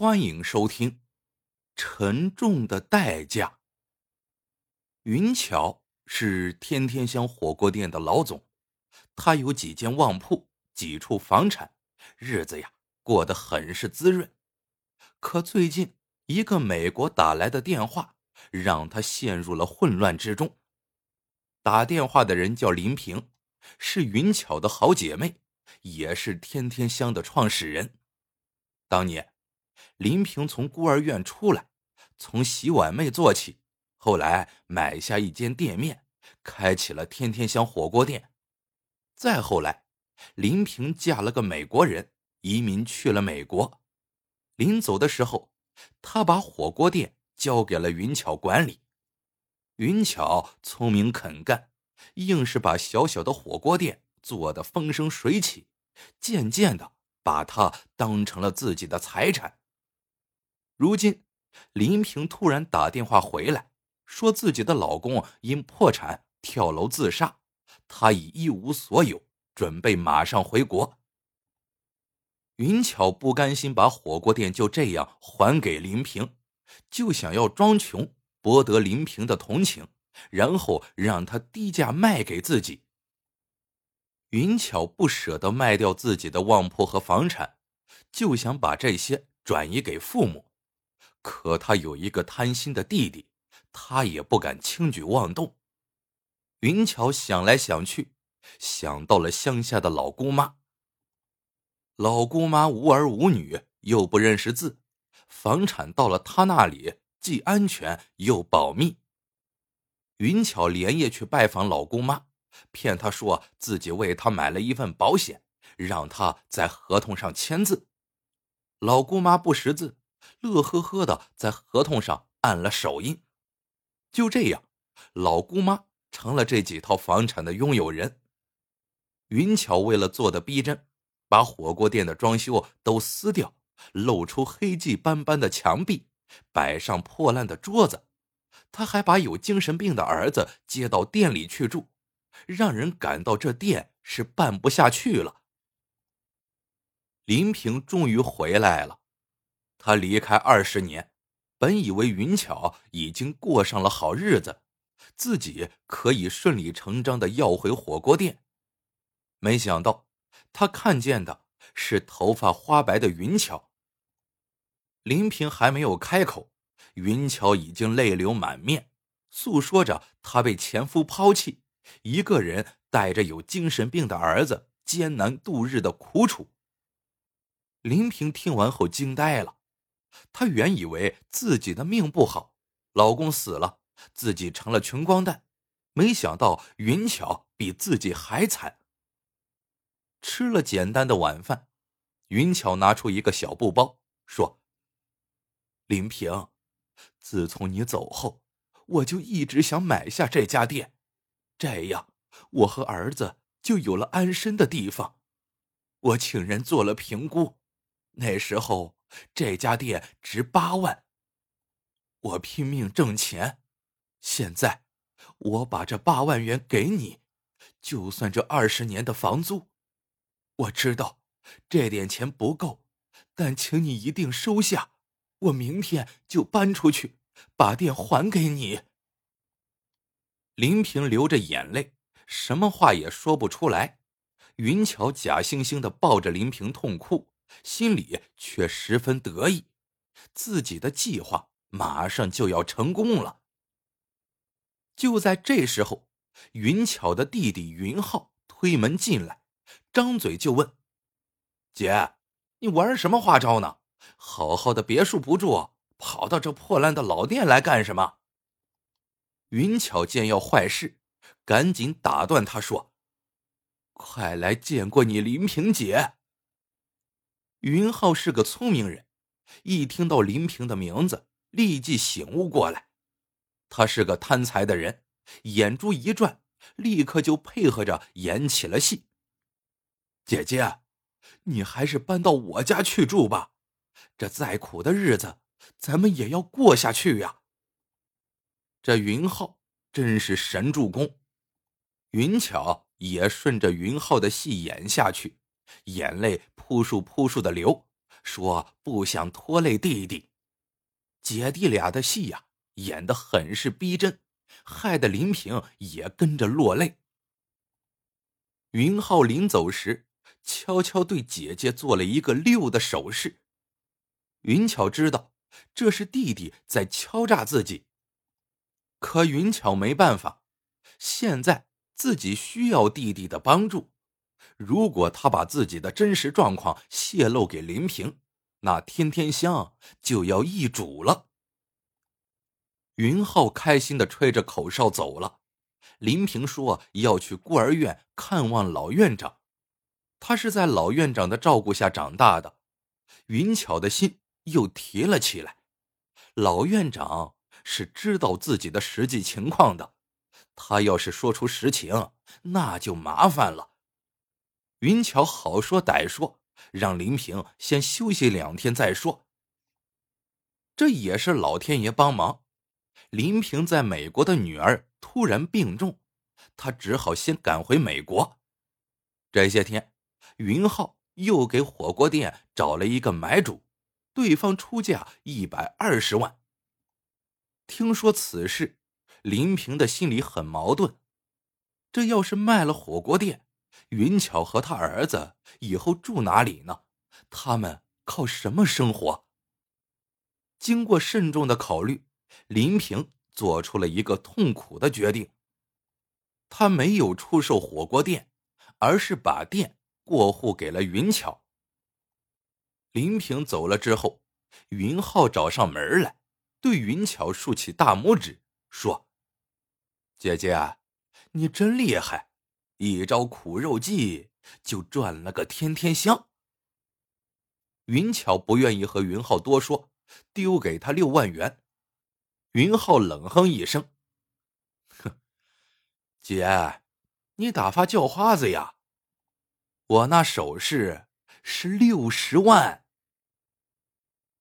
欢迎收听《沉重的代价》。云巧是天天香火锅店的老总，他有几间旺铺，几处房产，日子呀过得很是滋润。可最近一个美国打来的电话，让他陷入了混乱之中。打电话的人叫林平，是云巧的好姐妹，也是天天香的创始人。当年。林平从孤儿院出来，从洗碗妹做起，后来买下一间店面，开起了天天香火锅店。再后来，林平嫁了个美国人，移民去了美国。临走的时候，他把火锅店交给了云巧管理。云巧聪明肯干，硬是把小小的火锅店做得风生水起，渐渐的把它当成了自己的财产。如今，林平突然打电话回来，说自己的老公因破产跳楼自杀，她已一无所有，准备马上回国。云巧不甘心把火锅店就这样还给林平，就想要装穷博得林平的同情，然后让他低价卖给自己。云巧不舍得卖掉自己的旺铺和房产，就想把这些转移给父母。可他有一个贪心的弟弟，他也不敢轻举妄动。云巧想来想去，想到了乡下的老姑妈。老姑妈无儿无女，又不认识字，房产到了她那里，既安全又保密。云巧连夜去拜访老姑妈，骗她说自己为她买了一份保险，让她在合同上签字。老姑妈不识字。乐呵呵的在合同上按了手印，就这样，老姑妈成了这几套房产的拥有人。云巧为了做的逼真，把火锅店的装修都撕掉，露出黑迹斑斑的墙壁，摆上破烂的桌子。他还把有精神病的儿子接到店里去住，让人感到这店是办不下去了。林平终于回来了。他离开二十年，本以为云巧已经过上了好日子，自己可以顺理成章的要回火锅店。没想到，他看见的是头发花白的云巧。林平还没有开口，云巧已经泪流满面，诉说着她被前夫抛弃，一个人带着有精神病的儿子艰难度日的苦楚。林平听完后惊呆了。她原以为自己的命不好，老公死了，自己成了穷光蛋，没想到云巧比自己还惨。吃了简单的晚饭，云巧拿出一个小布包，说：“林平，自从你走后，我就一直想买下这家店，这样我和儿子就有了安身的地方。我请人做了评估，那时候。”这家店值八万，我拼命挣钱，现在我把这八万元给你，就算这二十年的房租。我知道这点钱不够，但请你一定收下，我明天就搬出去，把店还给你。林平流着眼泪，什么话也说不出来。云巧假惺惺的抱着林平痛哭。心里却十分得意，自己的计划马上就要成功了。就在这时候，云巧的弟弟云浩推门进来，张嘴就问：“姐，你玩什么花招呢？好好的别墅不住，跑到这破烂的老店来干什么？”云巧见要坏事，赶紧打断他说：“快来见过你林平姐。”云浩是个聪明人，一听到林平的名字，立即醒悟过来。他是个贪财的人，眼珠一转，立刻就配合着演起了戏。姐姐，你还是搬到我家去住吧，这再苦的日子，咱们也要过下去呀。这云浩真是神助攻，云巧也顺着云浩的戏演下去。眼泪扑簌扑簌的流，说不想拖累弟弟。姐弟俩的戏呀，演得很是逼真，害得林平也跟着落泪。云浩临走时，悄悄对姐姐做了一个六的手势。云巧知道这是弟弟在敲诈自己，可云巧没办法，现在自己需要弟弟的帮助。如果他把自己的真实状况泄露给林平，那天天香就要易主了。云浩开心的吹着口哨走了。林平说要去孤儿院看望老院长，他是在老院长的照顾下长大的。云巧的心又提了起来。老院长是知道自己的实际情况的，他要是说出实情，那就麻烦了。云巧好说歹说，让林平先休息两天再说。这也是老天爷帮忙。林平在美国的女儿突然病重，他只好先赶回美国。这些天，云浩又给火锅店找了一个买主，对方出价一百二十万。听说此事，林平的心里很矛盾。这要是卖了火锅店，云巧和他儿子以后住哪里呢？他们靠什么生活？经过慎重的考虑，林平做出了一个痛苦的决定。他没有出售火锅店，而是把店过户给了云巧。林平走了之后，云浩找上门来，对云巧竖起大拇指，说：“姐姐，你真厉害。”一招苦肉计就赚了个天天香。云巧不愿意和云浩多说，丢给他六万元。云浩冷哼一声：“哼，姐，你打发叫花子呀？我那首饰是六十万。”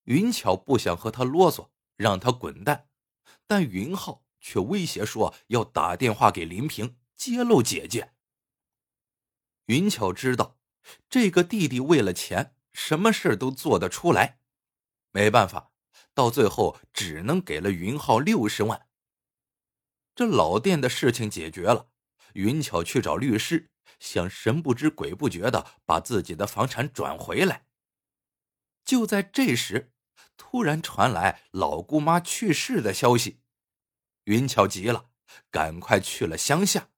云巧不想和他啰嗦，让他滚蛋，但云浩却威胁说要打电话给林平揭露姐姐。云巧知道，这个弟弟为了钱，什么事都做得出来。没办法，到最后只能给了云浩六十万。这老店的事情解决了，云巧去找律师，想神不知鬼不觉的把自己的房产转回来。就在这时，突然传来老姑妈去世的消息，云巧急了，赶快去了乡下。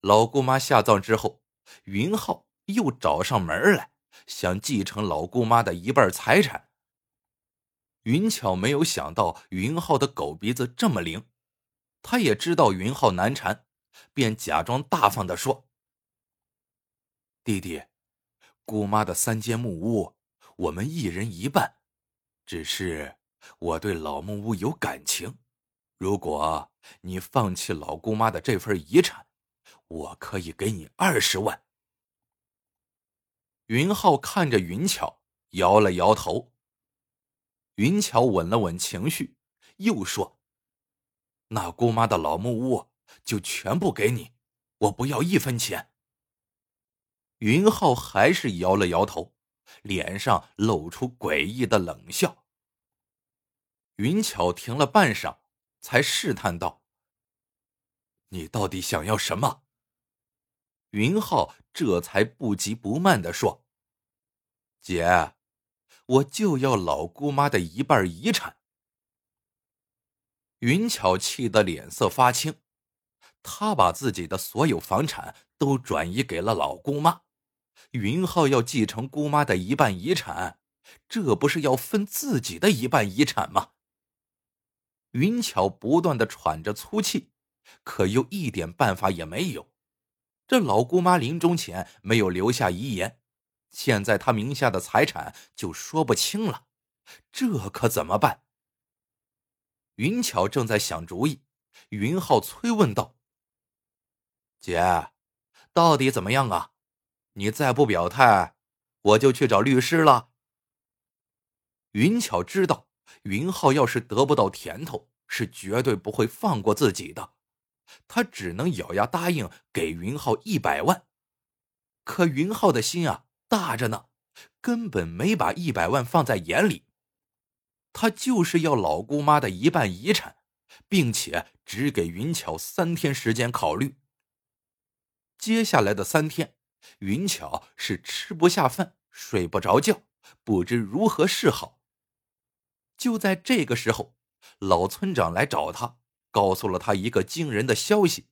老姑妈下葬之后。云浩又找上门来，想继承老姑妈的一半财产。云巧没有想到云浩的狗鼻子这么灵，他也知道云浩难缠，便假装大方的说：“弟弟，姑妈的三间木屋，我们一人一半。只是我对老木屋有感情，如果你放弃老姑妈的这份遗产。”我可以给你二十万。云浩看着云巧，摇了摇头。云巧稳了稳情绪，又说：“那姑妈的老木屋就全部给你，我不要一分钱。”云浩还是摇了摇头，脸上露出诡异的冷笑。云巧停了半晌，才试探道：“你到底想要什么？”云浩这才不急不慢的说：“姐，我就要老姑妈的一半遗产。”云巧气得脸色发青，她把自己的所有房产都转移给了老姑妈，云浩要继承姑妈的一半遗产，这不是要分自己的一半遗产吗？云巧不断的喘着粗气，可又一点办法也没有。这老姑妈临终前没有留下遗言，现在她名下的财产就说不清了，这可怎么办？云巧正在想主意，云浩催问道：“姐，到底怎么样啊？你再不表态，我就去找律师了。”云巧知道，云浩要是得不到甜头，是绝对不会放过自己的。他只能咬牙答应给云浩一百万，可云浩的心啊大着呢，根本没把一百万放在眼里。他就是要老姑妈的一半遗产，并且只给云巧三天时间考虑。接下来的三天，云巧是吃不下饭、睡不着觉，不知如何是好。就在这个时候，老村长来找他，告诉了他一个惊人的消息：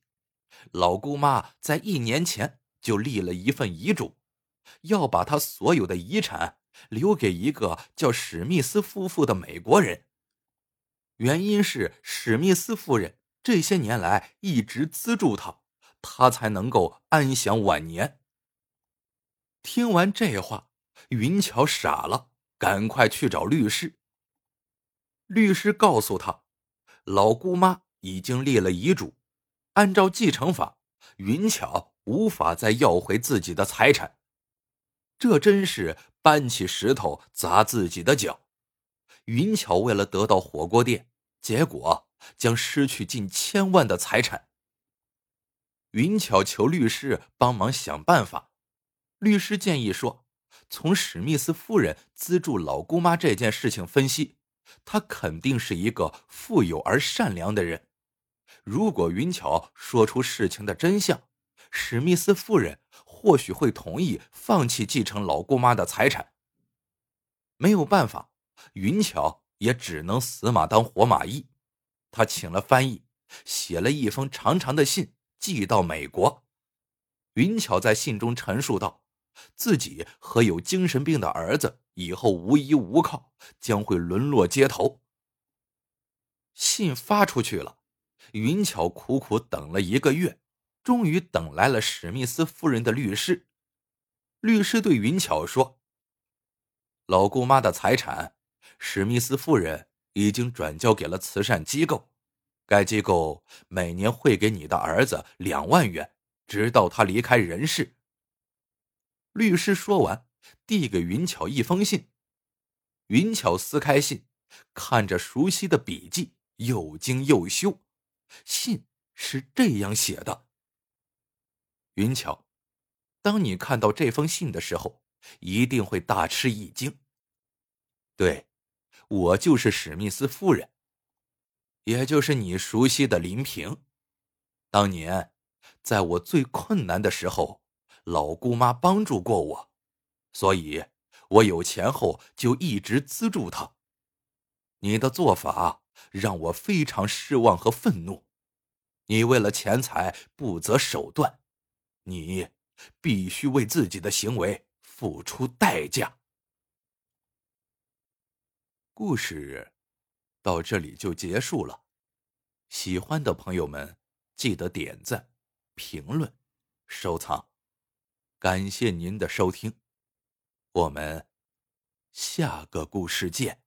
老姑妈在一年前就立了一份遗嘱，要把她所有的遗产留给一个叫史密斯夫妇的美国人。原因是史密斯夫人这些年来一直资助他。他才能够安享晚年。听完这话，云巧傻了，赶快去找律师。律师告诉他，老姑妈已经立了遗嘱，按照继承法，云巧无法再要回自己的财产。这真是搬起石头砸自己的脚。云巧为了得到火锅店，结果将失去近千万的财产。云巧求律师帮忙想办法。律师建议说：“从史密斯夫人资助老姑妈这件事情分析，她肯定是一个富有而善良的人。如果云巧说出事情的真相，史密斯夫人或许会同意放弃继承老姑妈的财产。”没有办法，云巧也只能死马当活马医。他请了翻译，写了一封长长的信。寄到美国，云巧在信中陈述道：“自己和有精神病的儿子以后无依无靠，将会沦落街头。”信发出去了，云巧苦苦等了一个月，终于等来了史密斯夫人的律师。律师对云巧说：“老姑妈的财产，史密斯夫人已经转交给了慈善机构。”该机构每年会给你的儿子两万元，直到他离开人世。律师说完，递给云巧一封信。云巧撕开信，看着熟悉的笔迹，又惊又羞。信是这样写的：“云巧，当你看到这封信的时候，一定会大吃一惊。对，我就是史密斯夫人。”也就是你熟悉的林平，当年在我最困难的时候，老姑妈帮助过我，所以我有钱后就一直资助她。你的做法让我非常失望和愤怒，你为了钱财不择手段，你必须为自己的行为付出代价。故事。到这里就结束了，喜欢的朋友们记得点赞、评论、收藏，感谢您的收听，我们下个故事见。